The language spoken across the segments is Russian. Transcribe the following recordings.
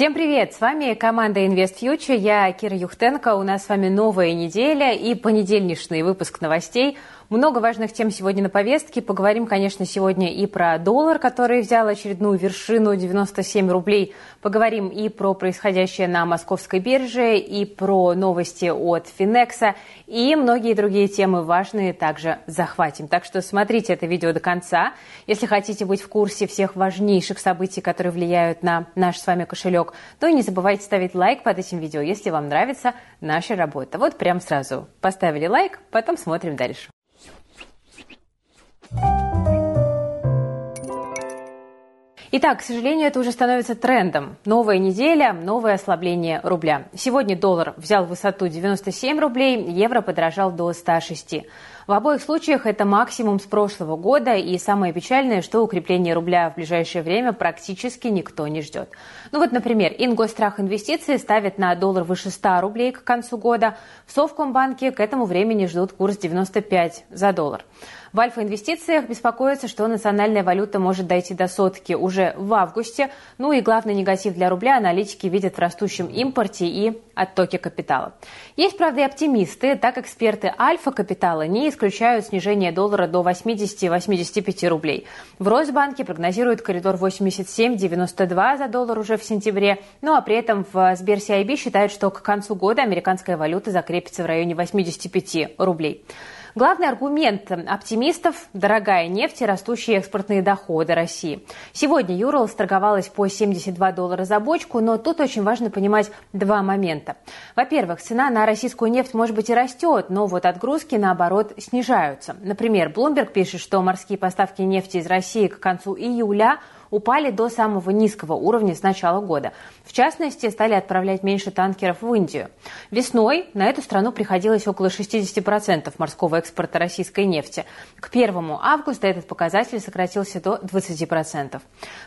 Всем привет! С вами команда Invest Future. Я Кира Юхтенко. У нас с вами новая неделя и понедельничный выпуск новостей – много важных тем сегодня на повестке. Поговорим, конечно, сегодня и про доллар, который взял очередную вершину 97 рублей. Поговорим и про происходящее на московской бирже, и про новости от Финекса, и многие другие темы важные также захватим. Так что смотрите это видео до конца. Если хотите быть в курсе всех важнейших событий, которые влияют на наш с вами кошелек, то не забывайте ставить лайк под этим видео, если вам нравится наша работа. Вот прям сразу поставили лайк, потом смотрим дальше. Итак, к сожалению, это уже становится трендом. Новая неделя, новое ослабление рубля. Сегодня доллар взял высоту 97 рублей, евро подорожал до 106. В обоих случаях это максимум с прошлого года, и самое печальное, что укрепление рубля в ближайшее время практически никто не ждет. Ну вот, например, Ингострах инвестиции ставит на доллар выше 100 рублей к концу года. В Совкомбанке к этому времени ждут курс 95 за доллар. В Альфа-инвестициях беспокоятся, что национальная валюта может дойти до сотки уже в августе. Ну и главный негатив для рубля аналитики видят в растущем импорте и оттоке капитала. Есть, правда, и оптимисты. Так эксперты Альфа-капитала не исключают снижение доллара до 80-85 рублей. В Росбанке прогнозируют коридор 87-92 за доллар уже в сентябре. Ну а при этом в Сбер CIB считают, что к концу года американская валюта закрепится в районе 85 рублей. Главный аргумент оптимистов – дорогая нефть и растущие экспортные доходы России. Сегодня Юрал торговалась по 72 доллара за бочку, но тут очень важно понимать два момента. Во-первых, цена на российскую нефть может быть и растет, но вот отгрузки, наоборот, снижаются. Например, Bloomberg пишет, что морские поставки нефти из России к концу июля – упали до самого низкого уровня с начала года. В частности, стали отправлять меньше танкеров в Индию. Весной на эту страну приходилось около 60% морского экспорта российской нефти. К 1 августа этот показатель сократился до 20%.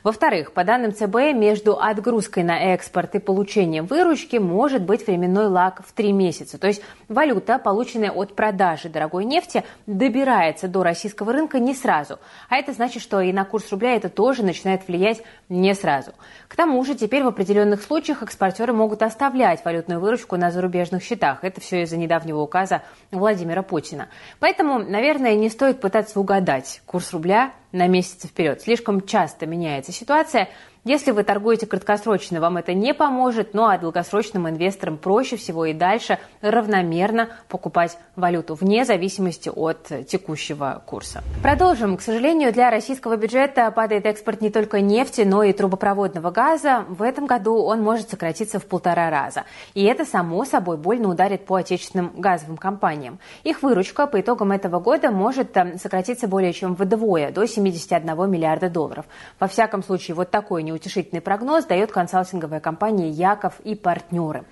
Во-вторых, по данным ЦБ, между отгрузкой на экспорт и получением выручки может быть временной лаг в 3 месяца. То есть валюта, полученная от продажи дорогой нефти, добирается до российского рынка не сразу. А это значит, что и на курс рубля это тоже начинает начинает влиять не сразу. К тому же теперь в определенных случаях экспортеры могут оставлять валютную выручку на зарубежных счетах. Это все из-за недавнего указа Владимира Путина. Поэтому, наверное, не стоит пытаться угадать курс рубля на месяц вперед. Слишком часто меняется ситуация – если вы торгуете краткосрочно, вам это не поможет, ну а долгосрочным инвесторам проще всего и дальше равномерно покупать валюту вне зависимости от текущего курса. Продолжим. К сожалению, для российского бюджета падает экспорт не только нефти, но и трубопроводного газа. В этом году он может сократиться в полтора раза. И это, само собой, больно ударит по отечественным газовым компаниям. Их выручка по итогам этого года может э, сократиться более чем вдвое, до 71 миллиарда долларов. Во всяком случае, вот такой не неутешительный прогноз дает консалтинговая компания «Яков и партнеры».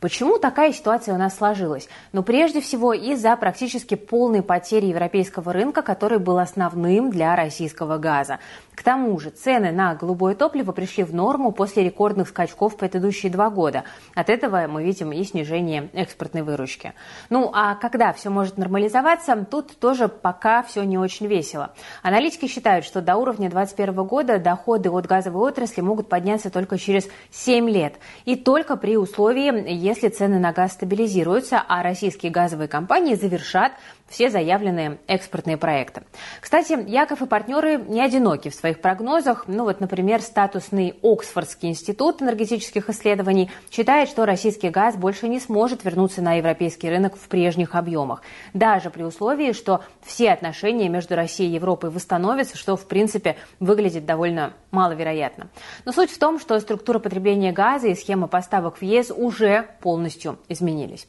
Почему такая ситуация у нас сложилась? Ну, прежде всего, из-за практически полной потери европейского рынка, который был основным для российского газа. К тому же цены на голубое топливо пришли в норму после рекордных скачков в предыдущие два года. От этого мы видим и снижение экспортной выручки. Ну а когда все может нормализоваться, тут тоже пока все не очень весело. Аналитики считают, что до уровня 2021 года доходы от газовой отрасли могут подняться только через 7 лет. И только при условии, если цены на газ стабилизируются, а российские газовые компании завершат все заявленные экспортные проекты. Кстати, Яков и партнеры не одиноки в своих прогнозах. Ну вот, например, статусный Оксфордский институт энергетических исследований считает, что российский газ больше не сможет вернуться на европейский рынок в прежних объемах. Даже при условии, что все отношения между Россией и Европой восстановятся, что, в принципе, выглядит довольно маловероятно. Но суть в том, что структура потребления газа и схема поставок в ЕС уже полностью изменились.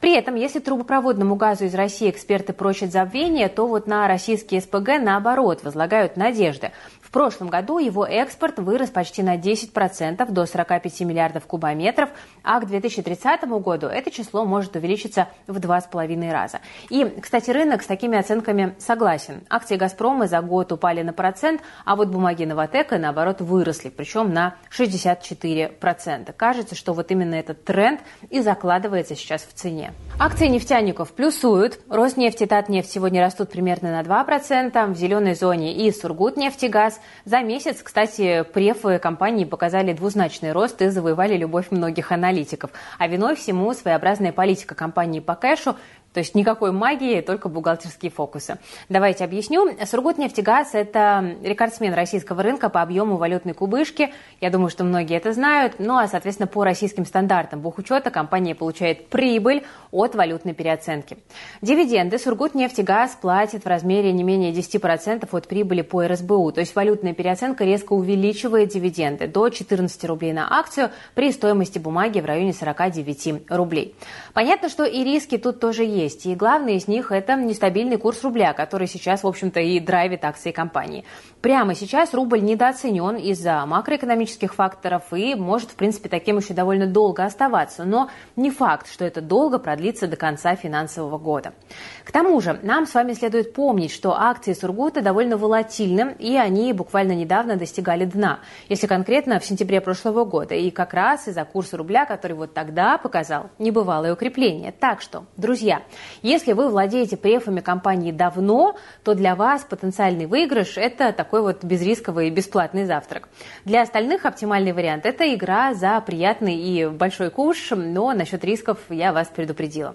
При этом, если трубопроводному газу из России эксперты прочат забвение, то вот на российские СПГ наоборот возлагают надежды. Прошлом году его экспорт вырос почти на 10% до 45 миллиардов кубометров, а к 2030 году это число может увеличиться в два с половиной раза. И, кстати, рынок с такими оценками согласен. Акции «Газпрома» за год упали на процент, а вот бумаги «Новотека», наоборот, выросли, причем на 64%. Кажется, что вот именно этот тренд и закладывается сейчас в цене. Акции нефтяников плюсуют. Роснефть и Татнефть сегодня растут примерно на 2%. В зеленой зоне и Сургутнефтегаз. За месяц, кстати, префы компании показали двузначный рост и завоевали любовь многих аналитиков. А виной всему своеобразная политика компании по кэшу то есть никакой магии, только бухгалтерские фокусы. Давайте объясню. Сургутнефтегаз – это рекордсмен российского рынка по объему валютной кубышки. Я думаю, что многие это знают. Ну а, соответственно, по российским стандартам бухучета компания получает прибыль от валютной переоценки. Дивиденды Сургутнефтегаз платит в размере не менее 10% от прибыли по РСБУ. То есть валютная переоценка резко увеличивает дивиденды до 14 рублей на акцию при стоимости бумаги в районе 49 рублей. Понятно, что и риски тут тоже есть есть. И главное из них – это нестабильный курс рубля, который сейчас, в общем-то, и драйвит акции компании. Прямо сейчас рубль недооценен из-за макроэкономических факторов и может, в принципе, таким еще довольно долго оставаться. Но не факт, что это долго продлится до конца финансового года. К тому же, нам с вами следует помнить, что акции Сургута довольно волатильны, и они буквально недавно достигали дна, если конкретно в сентябре прошлого года. И как раз из-за курса рубля, который вот тогда показал небывалое укрепление. Так что, друзья, если вы владеете префами компании давно, то для вас потенциальный выигрыш – это такой вот безрисковый бесплатный завтрак. Для остальных оптимальный вариант – это игра за приятный и большой куш, но насчет рисков я вас предупредила.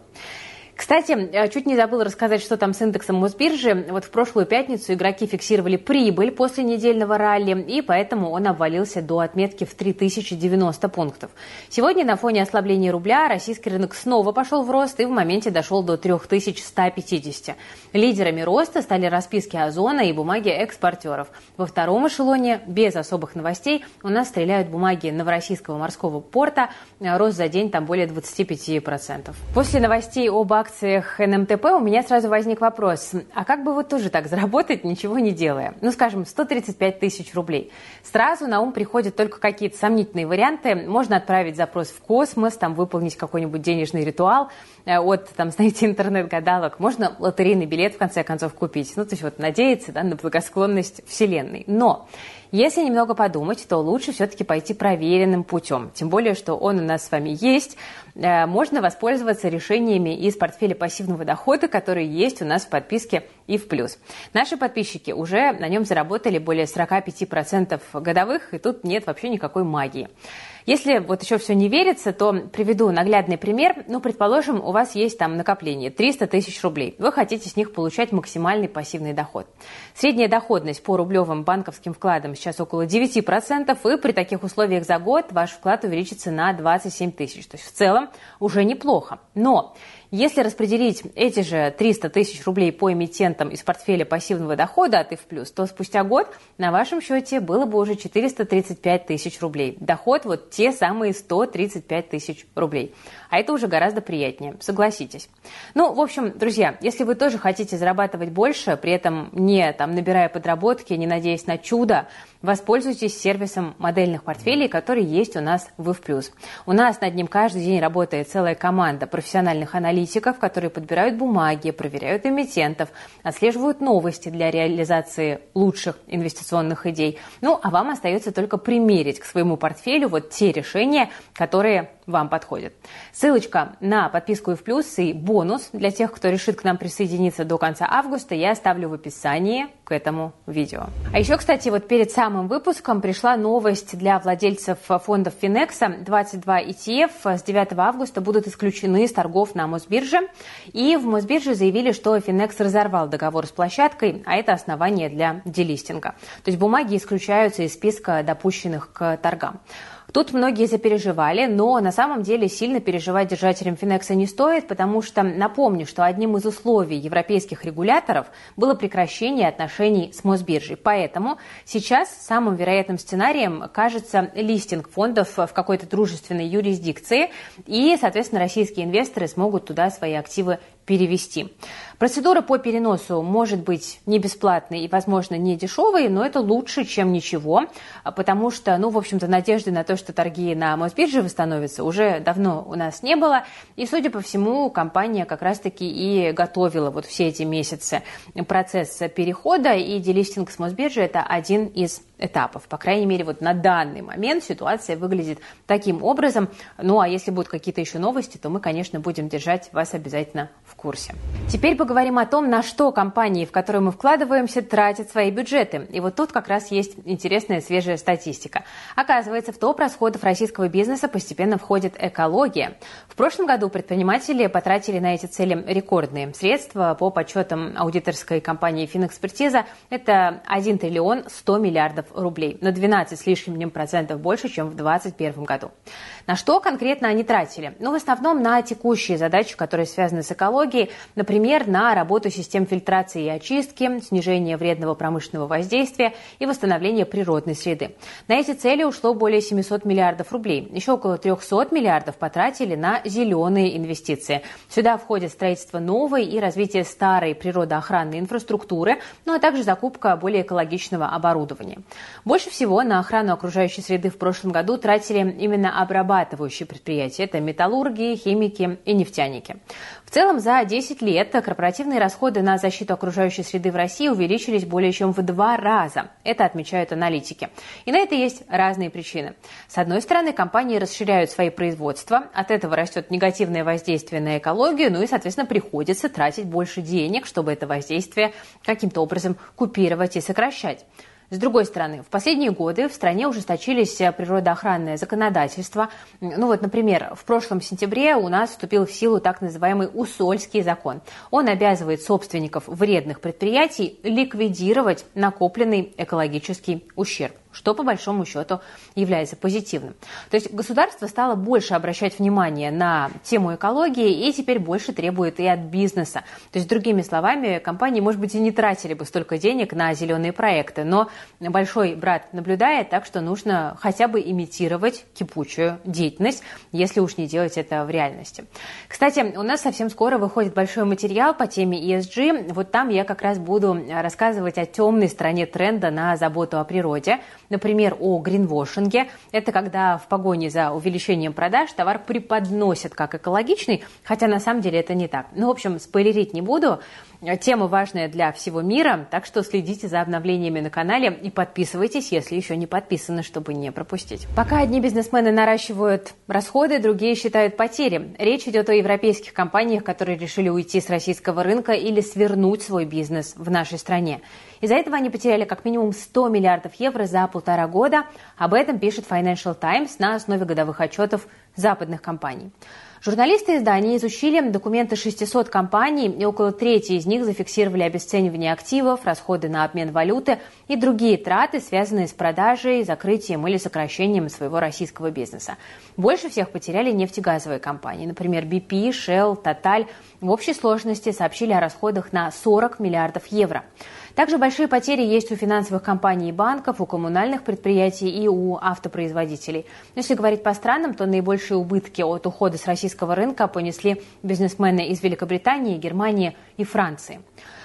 Кстати, э, чуть не забыла рассказать, что там с индексом Мосбиржи. Вот в прошлую пятницу игроки фиксировали прибыль после недельного ралли, и поэтому он обвалился до отметки в 3090 пунктов. Сегодня на фоне ослабления рубля российский рынок снова пошел в рост и в моменте дошел до 3150. Лидерами роста стали расписки Озона и бумаги экспортеров. Во втором эшелоне, без особых новостей, у нас стреляют бумаги Новороссийского морского порта. Рост за день там более 25%. После новостей об акции акциях НМТП у меня сразу возник вопрос, а как бы вот тоже так заработать, ничего не делая? Ну, скажем, 135 тысяч рублей. Сразу на ум приходят только какие-то сомнительные варианты. Можно отправить запрос в космос, там выполнить какой-нибудь денежный ритуал э, от, там, знаете, интернет-гадалок. Можно лотерейный билет, в конце концов, купить. Ну, то есть вот надеяться да, на благосклонность Вселенной. Но если немного подумать, то лучше все-таки пойти проверенным путем. Тем более, что он у нас с вами есть. Э, можно воспользоваться решениями из портфеля пассивного дохода, которые есть у нас в подписке и в плюс. Наши подписчики уже на нем заработали более 45% годовых, и тут нет вообще никакой магии. Если вот еще все не верится, то приведу наглядный пример. Ну, предположим, у вас есть там накопление 300 тысяч рублей. Вы хотите с них получать максимальный пассивный доход. Средняя доходность по рублевым банковским вкладам сейчас около 9%, и при таких условиях за год ваш вклад увеличится на 27 тысяч. То есть в целом уже неплохо. Но если распределить эти же 300 тысяч рублей по эмитентам из портфеля пассивного дохода от ИФ+, то спустя год на вашем счете было бы уже 435 тысяч рублей. Доход вот те самые 135 тысяч рублей. А это уже гораздо приятнее, согласитесь. Ну, в общем, друзья, если вы тоже хотите зарабатывать больше, при этом не там, набирая подработки, не надеясь на чудо, воспользуйтесь сервисом модельных портфелей, который есть у нас в ИФ+. У нас над ним каждый день работает целая команда профессиональных аналитиков, которые подбирают бумаги, проверяют эмитентов, отслеживают новости для реализации лучших инвестиционных идей. Ну, а вам остается только примерить к своему портфелю вот те решения, которые вам подходит. Ссылочка на подписку и в плюс и бонус для тех, кто решит к нам присоединиться до конца августа, я оставлю в описании к этому видео. А еще, кстати, вот перед самым выпуском пришла новость для владельцев фондов Финекса. 22 ETF с 9 августа будут исключены из торгов на Мосбирже. И в Мосбирже заявили, что Финекс разорвал договор с площадкой, а это основание для делистинга. То есть бумаги исключаются из списка допущенных к торгам. Тут многие запереживали, но на самом деле сильно переживать держателям Финекса не стоит, потому что напомню, что одним из условий европейских регуляторов было прекращение отношений с Мосбиржей. Поэтому сейчас самым вероятным сценарием кажется листинг фондов в какой-то дружественной юрисдикции, и, соответственно, российские инвесторы смогут туда свои активы перевести. Процедура по переносу может быть не бесплатной и, возможно, не дешевой, но это лучше, чем ничего, потому что, ну, в общем-то, надежды на то, что торги на Мосбирже восстановятся, уже давно у нас не было. И, судя по всему, компания как раз-таки и готовила вот все эти месяцы процесс перехода, и делистинг с Мосбиржи – это один из этапов. По крайней мере, вот на данный момент ситуация выглядит таким образом. Ну а если будут какие-то еще новости, то мы, конечно, будем держать вас обязательно в курсе. Теперь поговорим о том, на что компании, в которые мы вкладываемся, тратят свои бюджеты. И вот тут как раз есть интересная свежая статистика. Оказывается, в топ расходов российского бизнеса постепенно входит экология. В прошлом году предприниматели потратили на эти цели рекордные средства. По подсчетам аудиторской компании «Финэкспертиза» это 1 триллион 100 миллиардов рублей, на 12 с лишним процентов больше, чем в 2021 году. На что конкретно они тратили? Ну, в основном на текущие задачи, которые связаны с экологией, например, на работу систем фильтрации и очистки, снижение вредного промышленного воздействия и восстановление природной среды. На эти цели ушло более 700 миллиардов рублей. Еще около 300 миллиардов потратили на зеленые инвестиции. Сюда входит строительство новой и развитие старой природоохранной инфраструктуры, ну а также закупка более экологичного оборудования. Больше всего на охрану окружающей среды в прошлом году тратили именно обрабатывающие предприятия. Это металлурги, химики и нефтяники. В целом, за 10 лет корпоративные расходы на защиту окружающей среды в России увеличились более чем в два раза. Это отмечают аналитики. И на это есть разные причины. С одной стороны, компании расширяют свои производства, от этого растет негативное воздействие на экологию, ну и, соответственно, приходится тратить больше денег, чтобы это воздействие каким-то образом купировать и сокращать. С другой стороны, в последние годы в стране ужесточились э, природоохранное законодательство. Ну вот, например, в прошлом сентябре у нас вступил в силу так называемый Усольский закон. Он обязывает собственников вредных предприятий ликвидировать накопленный экологический ущерб что по большому счету является позитивным. То есть государство стало больше обращать внимание на тему экологии и теперь больше требует и от бизнеса. То есть, другими словами, компании, может быть, и не тратили бы столько денег на зеленые проекты, но большой брат наблюдает, так что нужно хотя бы имитировать кипучую деятельность, если уж не делать это в реальности. Кстати, у нас совсем скоро выходит большой материал по теме ESG. Вот там я как раз буду рассказывать о темной стороне тренда на заботу о природе – Например, о гринвошинге. Это когда в погоне за увеличением продаж товар преподносят как экологичный, хотя на самом деле это не так. Ну, в общем, спойлерить не буду. Тема важная для всего мира, так что следите за обновлениями на канале и подписывайтесь, если еще не подписаны, чтобы не пропустить. Пока одни бизнесмены наращивают расходы, другие считают потери. Речь идет о европейских компаниях, которые решили уйти с российского рынка или свернуть свой бизнес в нашей стране. Из-за этого они потеряли как минимум 100 миллиардов евро за полтора года. Об этом пишет Financial Times на основе годовых отчетов западных компаний. Журналисты издания изучили документы 600 компаний, и около трети из них зафиксировали обесценивание активов, расходы на обмен валюты и другие траты, связанные с продажей, закрытием или сокращением своего российского бизнеса. Больше всех потеряли нефтегазовые компании, например, BP, Shell, Total. В общей сложности сообщили о расходах на 40 миллиардов евро. Также большие потери есть у финансовых компаний и банков, у коммунальных предприятий и у автопроизводителей. Если говорить по странам, то наибольшие убытки от ухода с российского рынка понесли бизнесмены из Великобритании, Германии и Франции.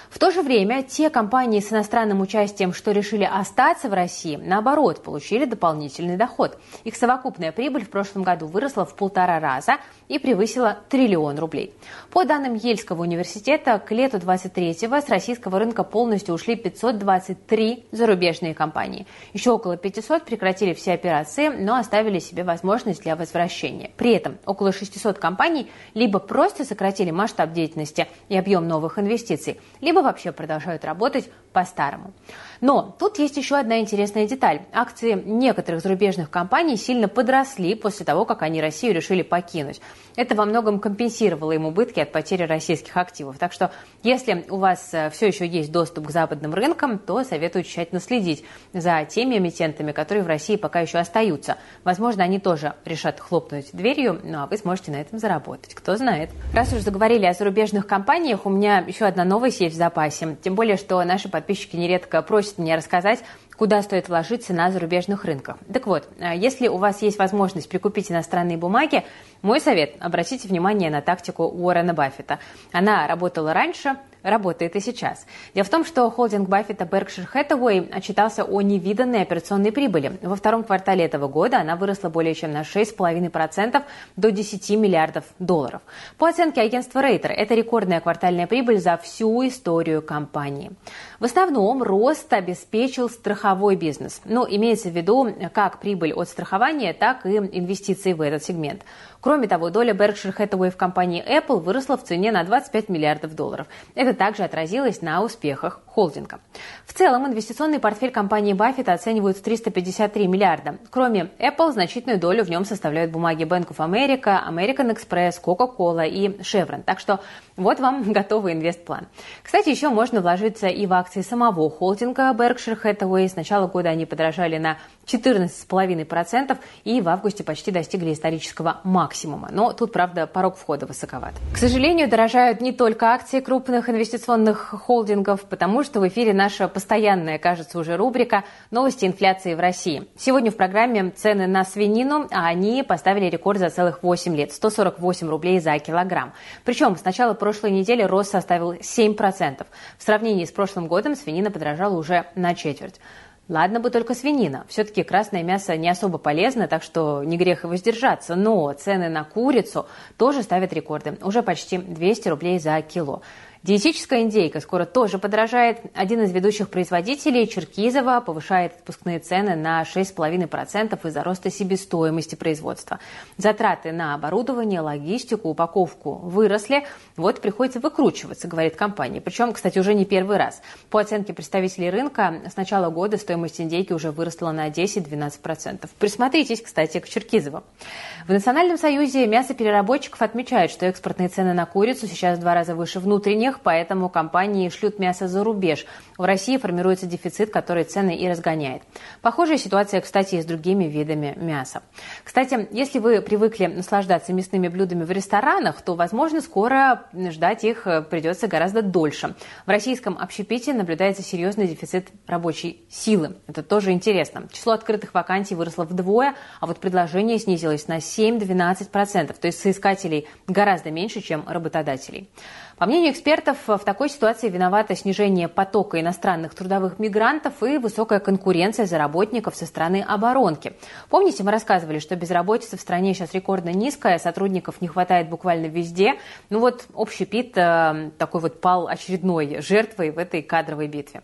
В то же время те компании с иностранным участием, что решили остаться в России, наоборот, получили дополнительный доход. Их совокупная прибыль в прошлом году выросла в полтора раза и превысила триллион рублей. По данным Ельского университета, к лету 23-го с российского рынка полностью ушли 523 зарубежные компании. Еще около 500 прекратили все операции, но оставили себе возможность для возвращения. При этом около 600 компаний либо просто сократили масштаб деятельности и объем новых инвестиций, либо либо вообще продолжают работать по-старому. Но тут есть еще одна интересная деталь. Акции некоторых зарубежных компаний сильно подросли после того, как они Россию решили покинуть. Это во многом компенсировало им убытки от потери российских активов. Так что, если у вас э, все еще есть доступ к западным рынкам, то советую тщательно следить за теми эмитентами, которые в России пока еще остаются. Возможно, они тоже решат хлопнуть дверью, ну а вы сможете на этом заработать. Кто знает. Раз уж заговорили о зарубежных компаниях, у меня еще одна новость есть в запасе. Тем более, что наши подписчики нередко просят меня рассказать, куда стоит вложиться на зарубежных рынках. Так вот, э, если у вас есть возможность прикупить иностранные бумаги, мой совет – обратите внимание на тактику Уоррена Баффета. Она работала раньше, работает и сейчас. Дело в том, что холдинг Баффета Berkshire Hathaway отчитался о невиданной операционной прибыли. Во втором квартале этого года она выросла более чем на 6,5% до 10 миллиардов долларов. По оценке агентства Рейтер, это рекордная квартальная прибыль за всю историю компании. В основном рост обеспечил страхование страховой бизнес. Ну, имеется в виду как прибыль от страхования, так и инвестиции в этот сегмент. Кроме того, доля Berkshire Hathaway в компании Apple выросла в цене на 25 миллиардов долларов. Это также отразилось на успехах холдинга. В целом, инвестиционный портфель компании Buffett оценивают в 353 миллиарда. Кроме Apple, значительную долю в нем составляют бумаги Bank of America, American Express, Coca-Cola и Chevron. Так что вот вам готовый инвестплан. Кстати, еще можно вложиться и в акции самого холдинга Berkshire Hathaway. С начала года они подорожали на 14,5% и в августе почти достигли исторического максимума. Но тут, правда, порог входа высоковат. К сожалению, дорожают не только акции крупных инвестиционных холдингов, потому что в эфире наша постоянная, кажется, уже рубрика «Новости инфляции в России». Сегодня в программе цены на свинину, а они поставили рекорд за целых 8 лет – 148 рублей за килограмм. Причем с начала прошлой недели рост составил 7%. В сравнении с прошлым годом свинина подорожала уже на четверть. Ладно бы только свинина. Все-таки красное мясо не особо полезно, так что не грех и воздержаться. Но цены на курицу тоже ставят рекорды. Уже почти 200 рублей за кило. Диетическая индейка скоро тоже подорожает. Один из ведущих производителей, Черкизова, повышает отпускные цены на 6,5% из-за роста себестоимости производства. Затраты на оборудование, логистику, упаковку выросли. Вот приходится выкручиваться, говорит компания. Причем, кстати, уже не первый раз. По оценке представителей рынка, с начала года стоимость индейки уже выросла на 10-12%. Присмотритесь, кстати, к Черкизову. В Национальном союзе мясопереработчиков отмечают, что экспортные цены на курицу сейчас в два раза выше внутренних, поэтому компании шлют мясо за рубеж. В России формируется дефицит, который цены и разгоняет. Похожая ситуация, кстати, и с другими видами мяса. Кстати, если вы привыкли наслаждаться мясными блюдами в ресторанах, то, возможно, скоро ждать их придется гораздо дольше. В российском общепите наблюдается серьезный дефицит рабочей силы. Это тоже интересно. Число открытых вакансий выросло вдвое, а вот предложение снизилось на 7-12%, то есть соискателей гораздо меньше, чем работодателей. По мнению экспертов, в такой ситуации виновато снижение потока иностранных трудовых мигрантов и высокая конкуренция за работников со стороны оборонки. Помните, мы рассказывали, что безработица в стране сейчас рекордно низкая, сотрудников не хватает буквально везде. Ну вот общий ПИТ э, такой вот пал очередной жертвой в этой кадровой битве.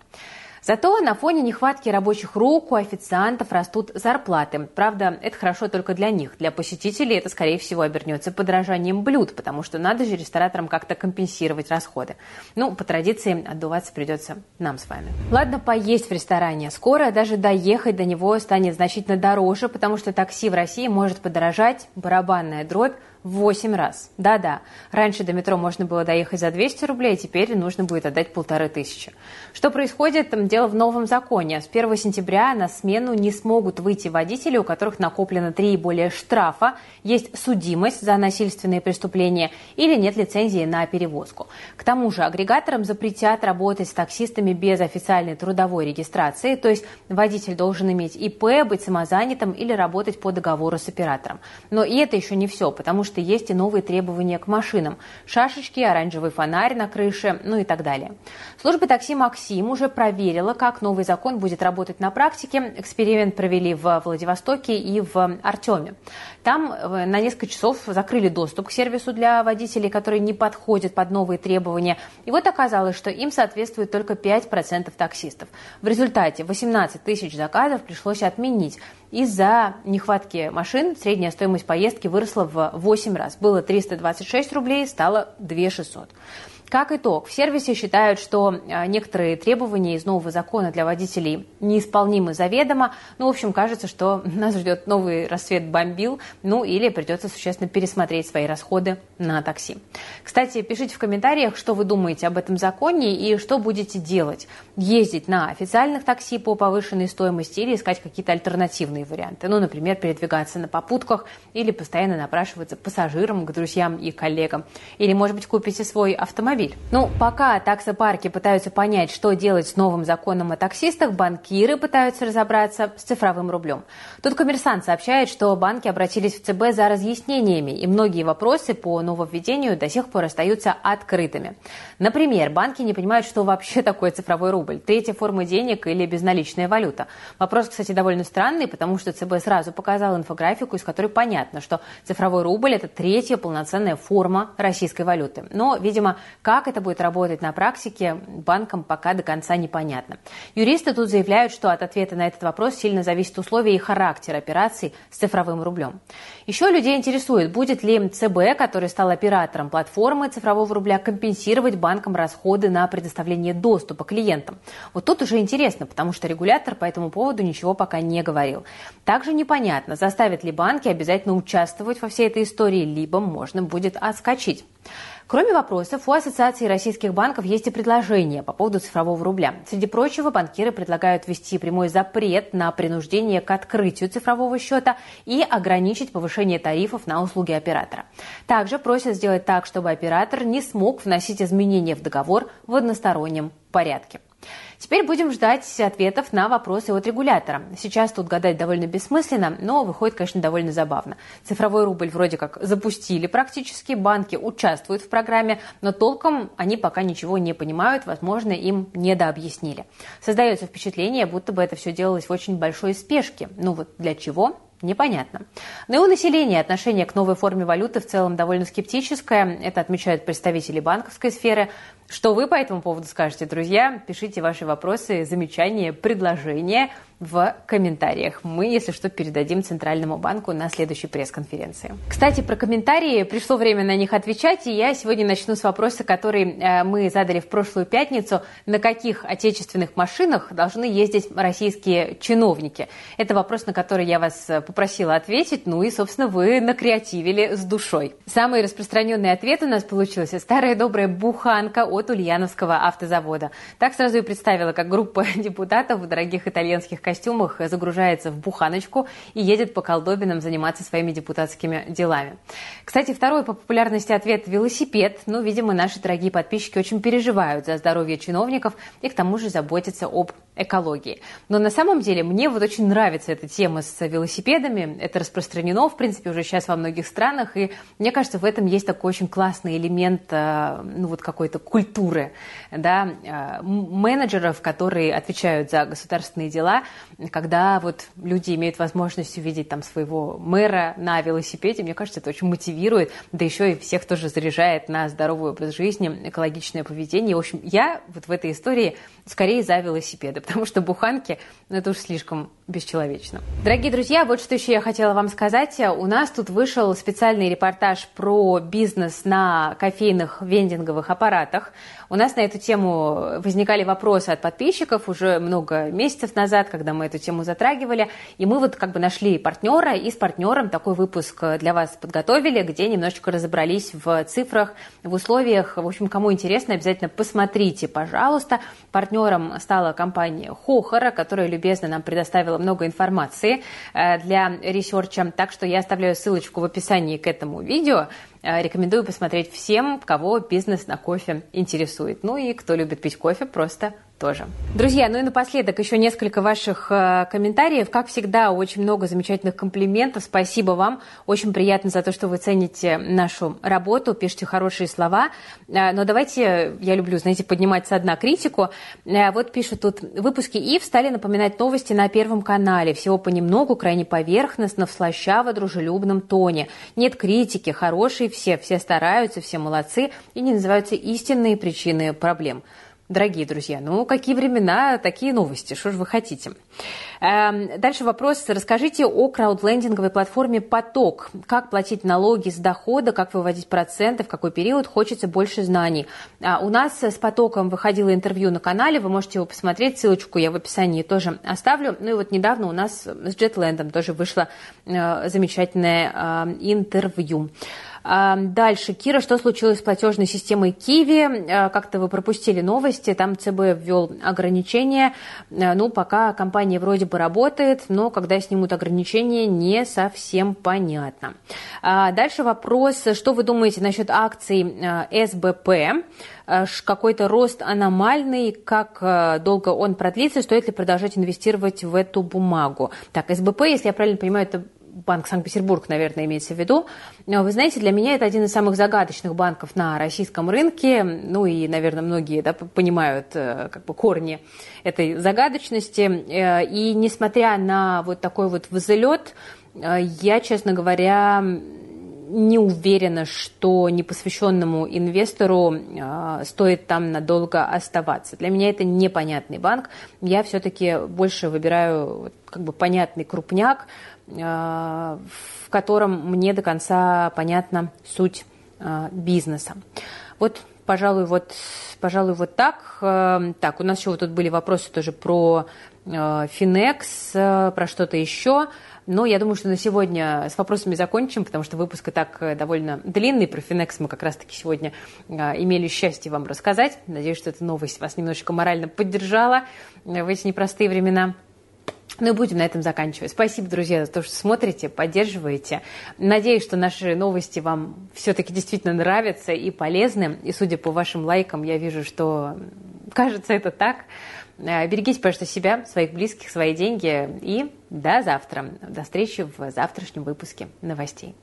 Зато на фоне нехватки рабочих рук у официантов растут зарплаты. Правда, это хорошо только для них. Для посетителей это, скорее всего, обернется подорожанием блюд, потому что надо же рестораторам как-то компенсировать расходы. Ну, по традиции, отдуваться придется нам с вами. Ладно, поесть в ресторане. Скоро даже доехать до него станет значительно дороже, потому что такси в России может подорожать, барабанная дробь, в 8 раз. Да-да, раньше до метро можно было доехать за 200 рублей, а теперь нужно будет отдать полторы тысячи. Что происходит? Дело в новом законе. С 1 сентября на смену не смогут выйти водители, у которых накоплено 3 и более штрафа, есть судимость за насильственные преступления или нет лицензии на перевозку. К тому же агрегаторам запретят работать с таксистами без официальной трудовой регистрации, то есть водитель должен иметь ИП, быть самозанятым или работать по договору с оператором. Но и это еще не все, потому что что есть и новые требования к машинам. Шашечки, оранжевый фонарь на крыше, ну и так далее. Служба такси «Максим» уже проверила, как новый закон будет работать на практике. Эксперимент провели в Владивостоке и в Артеме. Там э, на несколько часов закрыли доступ к сервису для водителей, которые не подходят под новые требования. И вот оказалось, что им соответствует только 5% таксистов. В результате 18 тысяч заказов пришлось отменить. Из-за нехватки машин средняя стоимость поездки выросла в 8 раз. Было 326 рублей, стало 2 600. Как итог, в сервисе считают, что а, некоторые требования из нового закона для водителей неисполнимы заведомо. Ну, в общем, кажется, что нас ждет новый рассвет бомбил, ну или придется существенно пересмотреть свои расходы на такси. Кстати, пишите в комментариях, что вы думаете об этом законе и что будете делать. Ездить на официальных такси по повышенной стоимости или искать какие-то альтернативные варианты. Ну, например, передвигаться на попутках или постоянно напрашиваться пассажирам, к друзьям и коллегам. Или, может быть, купите свой автомобиль автомобиль. Ну, пока таксопарки пытаются понять, что делать с новым законом о таксистах, банкиры пытаются разобраться с цифровым рублем. Тут коммерсант сообщает, что банки обратились в ЦБ за разъяснениями, и многие вопросы по нововведению до сих пор остаются открытыми. Например, банки не понимают, что вообще такое цифровой рубль, третья форма денег или безналичная валюта. Вопрос, кстати, довольно странный, потому что ЦБ сразу показал инфографику, из которой понятно, что цифровой рубль – это третья полноценная форма российской валюты. Но, видимо, как как это будет работать на практике, банкам пока до конца непонятно. Юристы тут заявляют, что от ответа на этот вопрос сильно зависят условия и характер операций с цифровым рублем. Еще людей интересует, будет ли ЦБ, который стал оператором платформы цифрового рубля, компенсировать банкам расходы на предоставление доступа клиентам. Вот тут уже интересно, потому что регулятор по этому поводу ничего пока не говорил. Также непонятно, заставят ли банки обязательно участвовать во всей этой истории, либо можно будет отскочить. Кроме вопросов, у Ассоциации российских банков есть и предложения по поводу цифрового рубля. Среди прочего, банкиры предлагают ввести прямой запрет на принуждение к открытию цифрового счета и ограничить повышение тарифов на услуги оператора. Также просят сделать так, чтобы оператор не смог вносить изменения в договор в одностороннем порядке. Теперь будем ждать ответов на вопросы от регулятора. Сейчас тут гадать довольно бессмысленно, но выходит, конечно, довольно забавно. Цифровой рубль вроде как запустили практически, банки участвуют в программе, но толком они пока ничего не понимают, возможно, им недообъяснили. Создается впечатление, будто бы это все делалось в очень большой спешке. Ну вот для чего? Непонятно. Но и у населения отношение к новой форме валюты в целом довольно скептическое. Это отмечают представители банковской сферы. Что вы по этому поводу скажете, друзья? Пишите ваши вопросы, замечания, предложения в комментариях. Мы, если что, передадим Центральному банку на следующей пресс-конференции. Кстати, про комментарии. Пришло время на них отвечать, и я сегодня начну с вопроса, который э, мы задали в прошлую пятницу. На каких отечественных машинах должны ездить российские чиновники? Это вопрос, на который я вас э, попросила ответить, ну и, собственно, вы накреативили с душой. Самый распространенный ответ у нас получился старая добрая буханка от Ульяновского автозавода. Так сразу и представила, как группа депутатов в дорогих итальянских костюмах загружается в буханочку и едет по колдобинам заниматься своими депутатскими делами. Кстати, второй по популярности ответ – велосипед. Ну, видимо, наши дорогие подписчики очень переживают за здоровье чиновников и к тому же заботятся об экологии. Но на самом деле мне вот очень нравится эта тема с велосипедами. Это распространено, в принципе, уже сейчас во многих странах. И мне кажется, в этом есть такой очень классный элемент э, ну, вот какой-то культуры да, э, менеджеров, которые отвечают за государственные дела, когда вот люди имеют возможность увидеть там своего мэра на велосипеде. Мне кажется, это очень мотивирует, да еще и всех тоже заряжает на здоровый образ жизни, экологичное поведение. В общем, я вот в этой истории скорее за велосипеды потому что буханки, ну, это уж слишком бесчеловечно. Дорогие друзья, вот что еще я хотела вам сказать. У нас тут вышел специальный репортаж про бизнес на кофейных вендинговых аппаратах. У нас на эту тему возникали вопросы от подписчиков уже много месяцев назад, когда мы эту тему затрагивали. И мы вот как бы нашли партнера и с партнером такой выпуск для вас подготовили, где немножечко разобрались в цифрах, в условиях. В общем, кому интересно, обязательно посмотрите, пожалуйста. Партнером стала компания Хохора, которая любезно нам предоставила много информации э, для research а. Так что я оставляю ссылочку в описании к этому видео. Э, рекомендую посмотреть всем, кого бизнес на кофе интересует. Ну и кто любит пить кофе, просто тоже. Друзья, ну и напоследок еще несколько ваших э, комментариев. Как всегда, очень много замечательных комплиментов. Спасибо вам. Очень приятно за то, что вы цените нашу работу, пишете хорошие слова. Э, но давайте, я люблю, знаете, поднимать со дна критику. Э, вот пишут тут, выпуски ИФ стали напоминать новости на Первом канале. Всего понемногу, крайне поверхностно, в слащаво-дружелюбном тоне. Нет критики, хорошие все, все стараются, все молодцы и не называются истинные причины проблем. Дорогие друзья, ну какие времена, такие новости, что же вы хотите? Эм, дальше вопрос. Расскажите о краудлендинговой платформе «Поток». Как платить налоги с дохода, как выводить проценты, в какой период, хочется больше знаний. А, у нас с «Потоком» выходило интервью на канале, вы можете его посмотреть, ссылочку я в описании тоже оставлю. Ну и вот недавно у нас с Джетлендом тоже вышло э, замечательное э, интервью. Дальше. Кира, что случилось с платежной системой Киви? А, как-то вы пропустили новости. Там ЦБ ввел ограничения. А, ну, пока компания вроде бы работает, но когда снимут ограничения, не совсем понятно. А, дальше вопрос. Что вы думаете насчет акций СБП? какой-то рост аномальный, как долго он продлится, стоит ли продолжать инвестировать в эту бумагу. Так, СБП, если я правильно понимаю, это Банк Санкт-Петербург, наверное, имеется в виду. Вы знаете, для меня это один из самых загадочных банков на российском рынке. Ну и, наверное, многие да, понимают э, как бы корни этой загадочности. Э, и несмотря на вот такой вот взлет, э, я, честно говоря, не уверена, что непосвященному инвестору э, стоит там надолго оставаться. Для меня это непонятный банк. Я все-таки больше выбираю как бы понятный крупняк, э, в котором мне до конца понятна суть э, бизнеса. Вот пожалуй, вот, пожалуй, вот так. Э, так, у нас еще вот тут были вопросы тоже про Финекс, про что-то еще. Но я думаю, что на сегодня с вопросами закончим, потому что выпуск и так э, довольно длинный. Про Финекс мы как раз-таки сегодня э, имели счастье вам рассказать. Надеюсь, что эта новость вас немножечко морально поддержала в эти непростые времена. Ну и будем на этом заканчивать. Спасибо, друзья, за то, что смотрите, поддерживаете. Надеюсь, что наши новости вам все-таки действительно нравятся и полезны. И судя по вашим лайкам, я вижу, что кажется это так. Э, берегите, пожалуйста, себя, своих близких, свои деньги. И до завтра. До встречи в завтрашнем выпуске новостей.